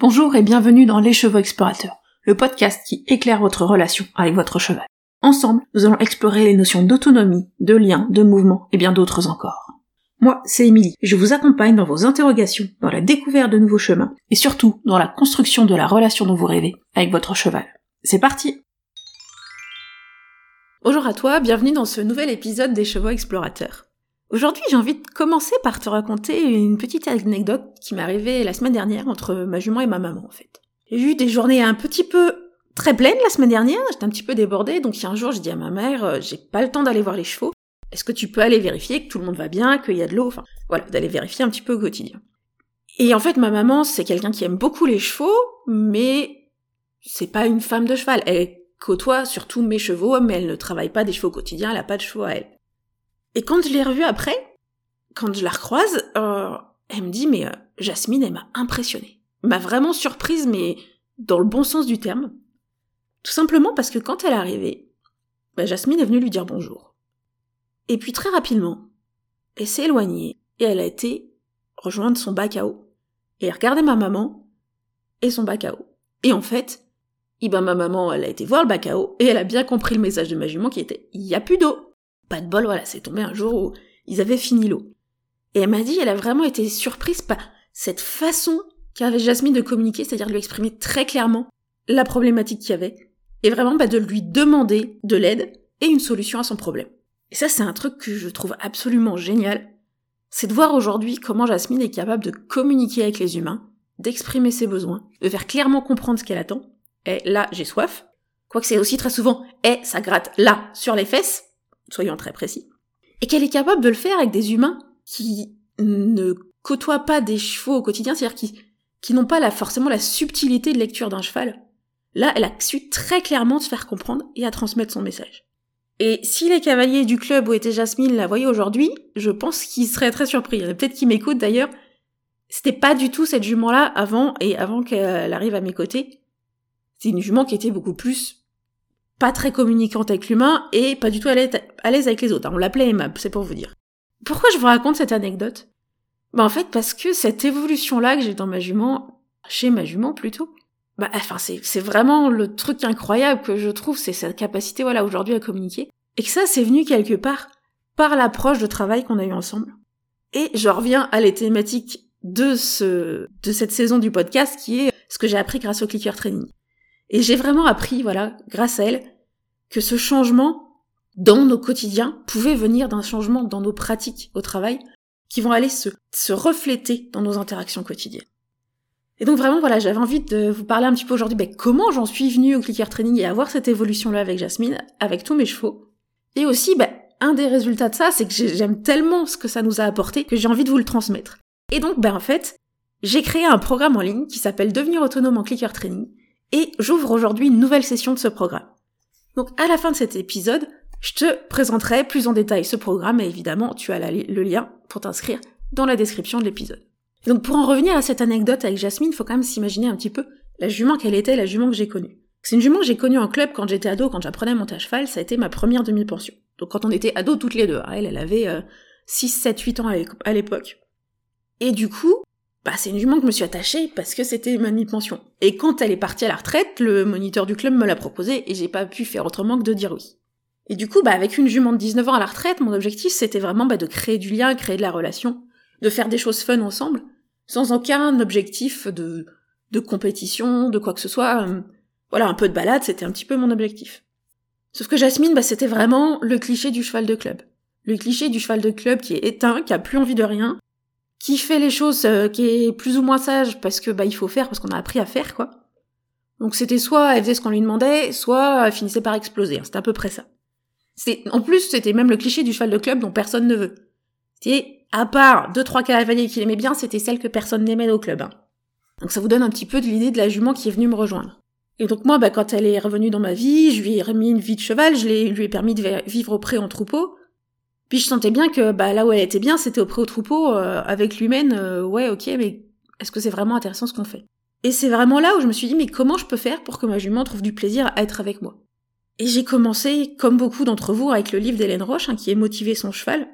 Bonjour et bienvenue dans Les Chevaux Explorateurs, le podcast qui éclaire votre relation avec votre cheval. Ensemble, nous allons explorer les notions d'autonomie, de lien, de mouvement et bien d'autres encore. Moi, c'est Émilie, et je vous accompagne dans vos interrogations, dans la découverte de nouveaux chemins, et surtout dans la construction de la relation dont vous rêvez avec votre cheval. C'est parti Bonjour à toi, bienvenue dans ce nouvel épisode des Chevaux Explorateurs. Aujourd'hui, j'ai envie de commencer par te raconter une petite anecdote qui m'est arrivée la semaine dernière entre ma jument et ma maman, en fait. J'ai eu des journées un petit peu très pleines la semaine dernière, j'étais un petit peu débordée, donc il y a un jour, j'ai dit à ma mère, euh, j'ai pas le temps d'aller voir les chevaux, est-ce que tu peux aller vérifier que tout le monde va bien, qu'il y a de l'eau, enfin, voilà, d'aller vérifier un petit peu au quotidien. Et en fait, ma maman, c'est quelqu'un qui aime beaucoup les chevaux, mais c'est pas une femme de cheval. Elle côtoie surtout mes chevaux, mais elle ne travaille pas des chevaux au quotidien, elle a pas de chevaux à elle. Et quand je l'ai revue après, quand je la recroise, euh, elle me dit mais euh, Jasmine, elle m'a impressionnée. M'a vraiment surprise, mais dans le bon sens du terme. Tout simplement parce que quand elle est arrivée, bah, Jasmine est venue lui dire bonjour. Et puis très rapidement, elle s'est éloignée et elle a été rejoindre son bac à eau. Et elle regardait ma maman et son bac à eau. Et en fait, eh ben ma maman, elle a été voir le bac à eau et elle a bien compris le message de ma jument qui était il y a plus d'eau. Pas de bol, voilà, c'est tombé un jour où ils avaient fini l'eau. Et elle m'a dit, elle a vraiment été surprise par cette façon qu'avait Jasmine de communiquer, c'est-à-dire de lui exprimer très clairement la problématique qu'il y avait, et vraiment bah, de lui demander de l'aide et une solution à son problème. Et ça, c'est un truc que je trouve absolument génial. C'est de voir aujourd'hui comment Jasmine est capable de communiquer avec les humains, d'exprimer ses besoins, de faire clairement comprendre ce qu'elle attend. Et là, j'ai soif. Quoique c'est aussi très souvent, et ça gratte là, sur les fesses soyons très précis, et qu'elle est capable de le faire avec des humains qui ne côtoient pas des chevaux au quotidien, c'est-à-dire qui, qui n'ont pas forcément la subtilité de lecture d'un cheval. Là, elle a su très clairement se faire comprendre et à transmettre son message. Et si les cavaliers du club où était Jasmine la voyaient aujourd'hui, je pense qu'ils seraient très surpris. Peut-être qu'ils m'écoutent d'ailleurs. C'était pas du tout cette jument-là avant et avant qu'elle arrive à mes côtés. C'est une jument qui était beaucoup plus pas très communicante avec l'humain et pas du tout à l'aise avec les autres. On l'appelait aimable, c'est pour vous dire. Pourquoi je vous raconte cette anecdote? Bah en fait parce que cette évolution-là que j'ai dans ma jument, chez ma jument plutôt, bah enfin c'est c'est vraiment le truc incroyable que je trouve, c'est cette capacité voilà aujourd'hui à communiquer et que ça c'est venu quelque part par l'approche de travail qu'on a eu ensemble. Et je reviens à les thématiques de ce de cette saison du podcast qui est ce que j'ai appris grâce au clicker training. Et j'ai vraiment appris, voilà, grâce à elle, que ce changement dans nos quotidiens pouvait venir d'un changement dans nos pratiques au travail qui vont aller se, refléter dans nos interactions quotidiennes. Et donc vraiment, voilà, j'avais envie de vous parler un petit peu aujourd'hui, ben, comment j'en suis venue au clicker training et avoir cette évolution-là avec Jasmine, avec tous mes chevaux. Et aussi, ben, un des résultats de ça, c'est que j'aime tellement ce que ça nous a apporté que j'ai envie de vous le transmettre. Et donc, ben, en fait, j'ai créé un programme en ligne qui s'appelle Devenir autonome en clicker training et j'ouvre aujourd'hui une nouvelle session de ce programme. Donc à la fin de cet épisode, je te présenterai plus en détail ce programme et évidemment tu as le lien pour t'inscrire dans la description de l'épisode. Donc pour en revenir à cette anecdote avec Jasmine, il faut quand même s'imaginer un petit peu la jument qu'elle était, la jument que j'ai connue. C'est une jument que j'ai connue en club quand j'étais ado, quand j'apprenais à monter à cheval, ça a été ma première demi-pension. Donc quand on était ado toutes les deux, hein, elle, elle avait 6, 7, 8 ans à l'époque. Et du coup, bah, c'est une jument que je me suis attachée parce que c'était ma mi-pension. Et quand elle est partie à la retraite, le moniteur du club me l'a proposé et j'ai pas pu faire autrement que de dire oui. Et du coup, bah, avec une jument de 19 ans à la retraite, mon objectif c'était vraiment bah, de créer du lien, créer de la relation, de faire des choses fun ensemble, sans aucun objectif de, de compétition, de quoi que ce soit. Euh, voilà, un peu de balade, c'était un petit peu mon objectif. Sauf que Jasmine, bah, c'était vraiment le cliché du cheval de club. Le cliché du cheval de club qui est éteint, qui a plus envie de rien, qui fait les choses, euh, qui est plus ou moins sage parce que bah il faut faire parce qu'on a appris à faire quoi. Donc c'était soit elle faisait ce qu'on lui demandait, soit elle finissait par exploser. Hein, c'était à peu près ça. C'est en plus c'était même le cliché du cheval de club dont personne ne veut. C'était à part deux trois cavaliers qu'il aimait bien, c'était celle que personne n'aimait au club. Hein. Donc ça vous donne un petit peu de l'idée de la jument qui est venue me rejoindre. Et donc moi, bah, quand elle est revenue dans ma vie, je lui ai remis une vie de cheval, je lui ai permis de vivre auprès en troupeau. Puis je sentais bien que bah, là où elle était bien, c'était auprès au troupeau, euh, avec l'humaine, euh, ouais, ok, mais est-ce que c'est vraiment intéressant ce qu'on fait? Et c'est vraiment là où je me suis dit, mais comment je peux faire pour que ma jument trouve du plaisir à être avec moi? Et j'ai commencé, comme beaucoup d'entre vous, avec le livre d'Hélène Roche, hein, qui est Motiver son cheval.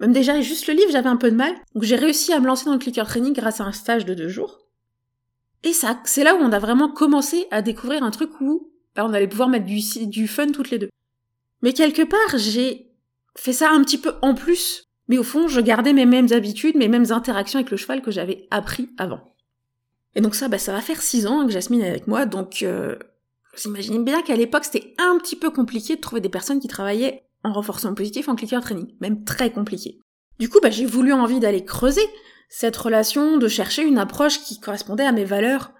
Même déjà, juste le livre, j'avais un peu de mal, donc j'ai réussi à me lancer dans le clicker training grâce à un stage de deux jours. Et ça, c'est là où on a vraiment commencé à découvrir un truc où bah, on allait pouvoir mettre du, du fun toutes les deux. Mais quelque part, j'ai fait ça un petit peu en plus. Mais au fond, je gardais mes mêmes habitudes, mes mêmes interactions avec le cheval que j'avais appris avant. Et donc ça, bah, ça va faire six ans que Jasmine est avec moi, donc euh, vous imaginez bien qu'à l'époque, c'était un petit peu compliqué de trouver des personnes qui travaillaient en renforcement positif en clicker training, même très compliqué. Du coup, bah, j'ai voulu envie d'aller creuser cette relation, de chercher une approche qui correspondait à mes valeurs,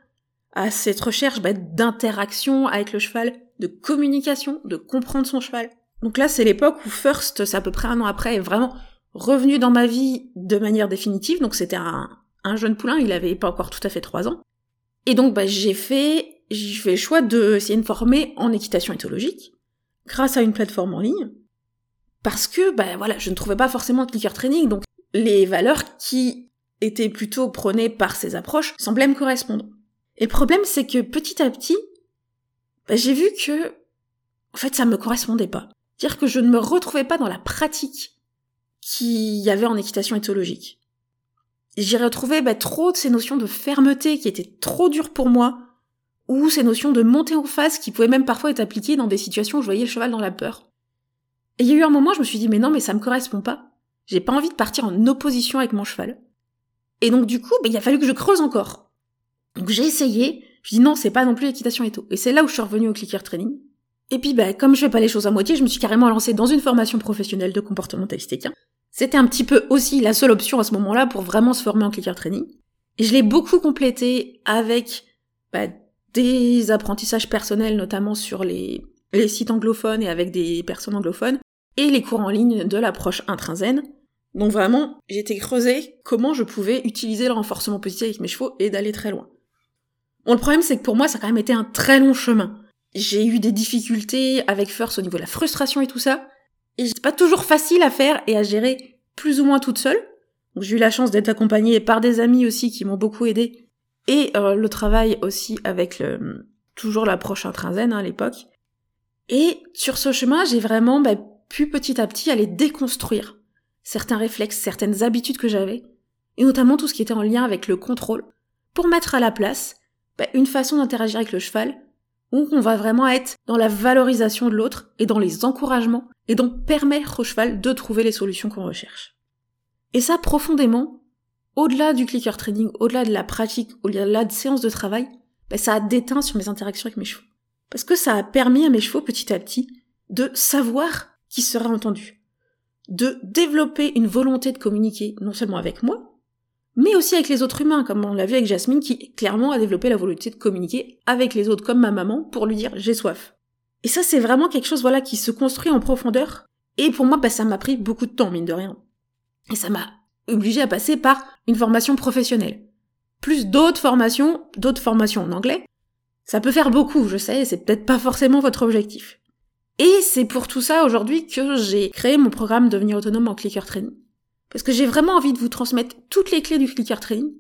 à cette recherche bah, d'interaction avec le cheval, de communication, de comprendre son cheval. Donc là, c'est l'époque où First, c'est à peu près un an après, est vraiment revenu dans ma vie de manière définitive. Donc c'était un, un jeune poulain, il avait pas encore tout à fait trois ans. Et donc bah, j'ai fait, j'ai fait le choix de essayer de me former en équitation éthologique grâce à une plateforme en ligne parce que bah voilà, je ne trouvais pas forcément de clicker training, donc les valeurs qui étaient plutôt prônées par ces approches semblaient me correspondre. Et le problème, c'est que petit à petit, bah, j'ai vu que, en fait, ça me correspondait pas. Dire que je ne me retrouvais pas dans la pratique qu'il y avait en équitation éthologique. J'y retrouvais bah, trop de ces notions de fermeté qui étaient trop dures pour moi, ou ces notions de montée en face qui pouvaient même parfois être appliquées dans des situations où je voyais le cheval dans la peur. Et il y a eu un moment, je me suis dit, mais non, mais ça me correspond pas. J'ai pas envie de partir en opposition avec mon cheval. Et donc, du coup, bah, il a fallu que je creuse encore. Donc, j'ai essayé. Je dis non, c'est pas non plus l'équitation tout. Et c'est là où je suis revenue au clicker training. Et puis, bah, comme je fais pas les choses à moitié, je me suis carrément lancée dans une formation professionnelle de comportementaliste équin. C'était un petit peu aussi la seule option à ce moment-là pour vraiment se former en clicker training. Et je l'ai beaucoup complété avec bah, des apprentissages personnels, notamment sur les, sites anglophones et avec des personnes anglophones, et les cours en ligne de l'approche intrinsène. Donc vraiment, j'étais creusé comment je pouvais utiliser le renforcement positif avec mes chevaux et d'aller très loin. Bon, le problème, c'est que pour moi, ça quand même été un très long chemin. J'ai eu des difficultés avec First au niveau de la frustration et tout ça. Et c'est pas toujours facile à faire et à gérer plus ou moins toute seule. j'ai eu la chance d'être accompagnée par des amis aussi qui m'ont beaucoup aidé. Et euh, le travail aussi avec le, toujours l'approche intrinsène hein, à l'époque. Et sur ce chemin, j'ai vraiment bah, puis petit à petit aller déconstruire certains réflexes, certaines habitudes que j'avais, et notamment tout ce qui était en lien avec le contrôle, pour mettre à la place bah, une façon d'interagir avec le cheval, où on va vraiment être dans la valorisation de l'autre et dans les encouragements, et donc permettre au cheval de trouver les solutions qu'on recherche. Et ça, profondément, au-delà du clicker training, au-delà de la pratique, au-delà de séances de travail, bah, ça a déteint sur mes interactions avec mes chevaux. Parce que ça a permis à mes chevaux petit à petit de savoir qui sera entendu. De développer une volonté de communiquer, non seulement avec moi, mais aussi avec les autres humains, comme on l'a vu avec Jasmine, qui clairement a développé la volonté de communiquer avec les autres, comme ma maman, pour lui dire j'ai soif. Et ça, c'est vraiment quelque chose, voilà, qui se construit en profondeur. Et pour moi, bah, ça m'a pris beaucoup de temps, mine de rien. Et ça m'a obligé à passer par une formation professionnelle. Plus d'autres formations, d'autres formations en anglais. Ça peut faire beaucoup, je sais, c'est peut-être pas forcément votre objectif. Et c'est pour tout ça aujourd'hui que j'ai créé mon programme Devenir autonome en clicker training. Parce que j'ai vraiment envie de vous transmettre toutes les clés du clicker training,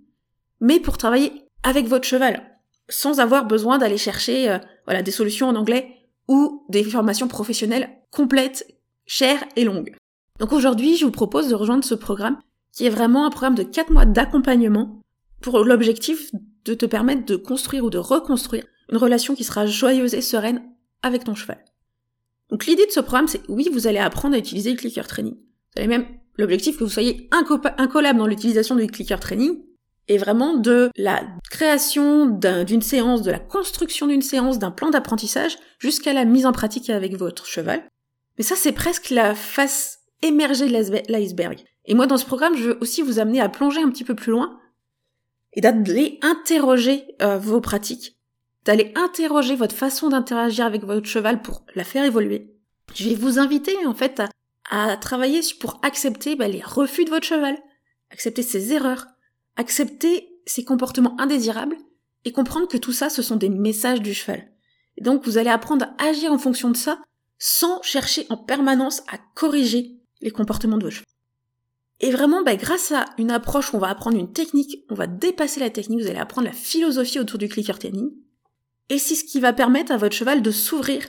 mais pour travailler avec votre cheval, sans avoir besoin d'aller chercher euh, voilà, des solutions en anglais ou des formations professionnelles complètes, chères et longues. Donc aujourd'hui, je vous propose de rejoindre ce programme qui est vraiment un programme de 4 mois d'accompagnement pour l'objectif de te permettre de construire ou de reconstruire une relation qui sera joyeuse et sereine avec ton cheval. Donc l'idée de ce programme, c'est oui, vous allez apprendre à utiliser le clicker training. Vous avez même l'objectif que vous soyez incollable dans l'utilisation du clicker training et vraiment de la création d'une séance, de la construction d'une séance, d'un plan d'apprentissage jusqu'à la mise en pratique avec votre cheval. Mais ça, c'est presque la face émergée de l'iceberg. Et moi, dans ce programme, je veux aussi vous amener à plonger un petit peu plus loin et d'aller interroger euh, vos pratiques d'aller interroger votre façon d'interagir avec votre cheval pour la faire évoluer. Je vais vous inviter en fait à, travailler pour accepter bah, les refus de votre cheval, accepter ses erreurs, accepter ses comportements indésirables et comprendre que tout ça ce sont des messages du cheval. Et donc vous allez apprendre à agir en fonction de ça sans chercher en permanence à corriger les comportements de votre cheval. Et vraiment, bah, grâce à une approche où on va apprendre une technique, on va dépasser la technique, vous allez apprendre la philosophie autour du clicker training, et c'est ce qui va permettre à votre cheval de s'ouvrir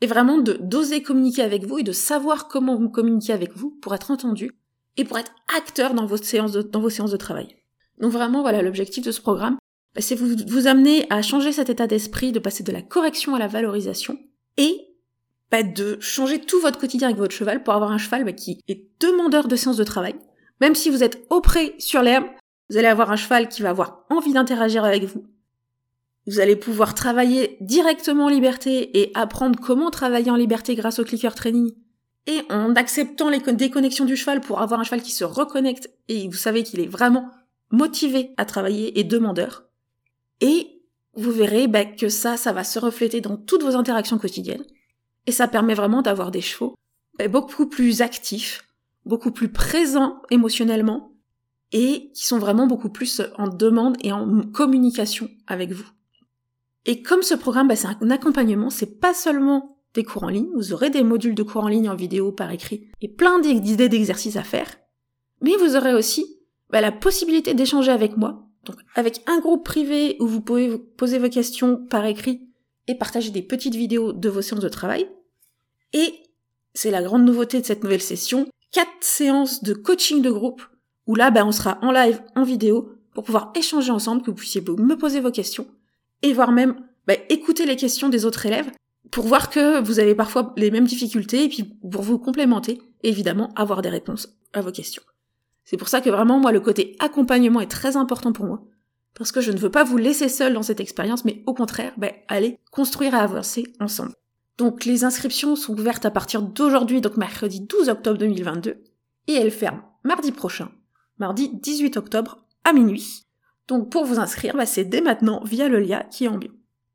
et vraiment de d'oser communiquer avec vous et de savoir comment vous communiquer avec vous pour être entendu et pour être acteur dans vos séances de, travail. Donc vraiment, voilà, l'objectif de ce programme, bah, c'est vous, vous amener à changer cet état d'esprit, de passer de la correction à la valorisation, et bah, de changer tout votre quotidien avec votre cheval pour avoir un cheval bah, qui est demandeur de séances de travail. Même si vous êtes au pré sur l'herbe, vous allez avoir un cheval qui va avoir envie d'interagir avec vous. Vous allez pouvoir travailler directement en liberté et apprendre comment travailler en liberté grâce au clicker training. Et en acceptant les déconnexions du cheval pour avoir un cheval qui se reconnecte et vous savez qu'il est vraiment motivé à travailler et demandeur. Et vous verrez bah, que ça, ça va se refléter dans toutes vos interactions quotidiennes. Et ça permet vraiment d'avoir des chevaux bah, beaucoup plus actifs, beaucoup plus présents émotionnellement, et qui sont vraiment beaucoup plus en demande et en communication avec vous. Et comme ce programme, bah, c'est un accompagnement, c'est pas seulement des cours en ligne, vous aurez des modules de cours en ligne en vidéo par écrit et plein d'idées d'exercices à faire, mais vous aurez aussi la possibilité d'échanger avec moi. Donc avec un groupe privé où vous pouvez poser vos questions par écrit et partager des petites vidéos de vos séances de travail. Et c'est la grande nouveauté de cette nouvelle session, quatre séances de coaching de groupe où là ben, on sera en live, en vidéo pour pouvoir échanger ensemble, que vous puissiez me poser vos questions et voire même ben, écouter les questions des autres élèves pour voir que vous avez parfois les mêmes difficultés et puis pour vous complémenter et évidemment avoir des réponses à vos questions. C'est pour ça que vraiment, moi, le côté accompagnement est très important pour moi. Parce que je ne veux pas vous laisser seul dans cette expérience, mais au contraire, ben, allez construire et avancer ensemble. Donc les inscriptions sont ouvertes à partir d'aujourd'hui, donc mercredi 12 octobre 2022, et elles ferment mardi prochain, mardi 18 octobre à minuit. Donc pour vous inscrire, ben, c'est dès maintenant via le lien qui est en bio.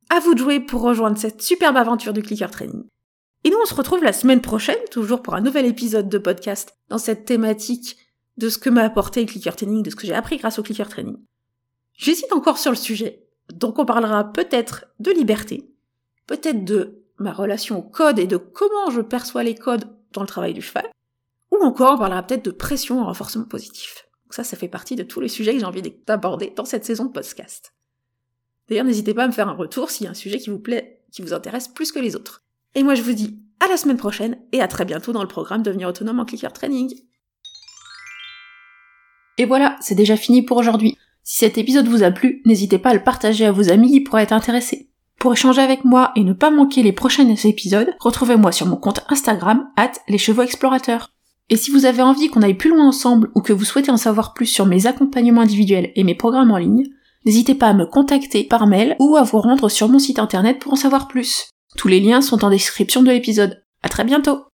À vous de jouer pour rejoindre cette superbe aventure du clicker training. Et nous on se retrouve la semaine prochaine, toujours pour un nouvel épisode de podcast dans cette thématique de ce que m'a apporté le clicker training, de ce que j'ai appris grâce au clicker training. J'hésite encore sur le sujet, donc on parlera peut-être de liberté, peut-être de ma relation au code et de comment je perçois les codes dans le travail du cheval, ou encore on parlera peut-être de pression en renforcement positif. Donc ça, ça fait partie de tous les sujets que j'ai envie d'aborder dans cette saison de podcast. D'ailleurs, n'hésitez pas à me faire un retour s'il y a un sujet qui vous plaît, qui vous intéresse plus que les autres. Et moi, je vous dis à la semaine prochaine et à très bientôt dans le programme Devenir autonome en clicker training. Et voilà, c'est déjà fini pour aujourd'hui. Si cet épisode vous a plu, n'hésitez pas à le partager à vos amis qui pourraient être intéressés. Pour échanger avec moi et ne pas manquer les prochains épisodes, retrouvez-moi sur mon compte Instagram, at les chevaux explorateurs. Et si vous avez envie qu'on aille plus loin ensemble ou que vous souhaitez en savoir plus sur mes accompagnements individuels et mes programmes en ligne, n'hésitez pas à me contacter par mail ou à vous rendre sur mon site internet pour en savoir plus. Tous les liens sont en description de l'épisode. À très bientôt!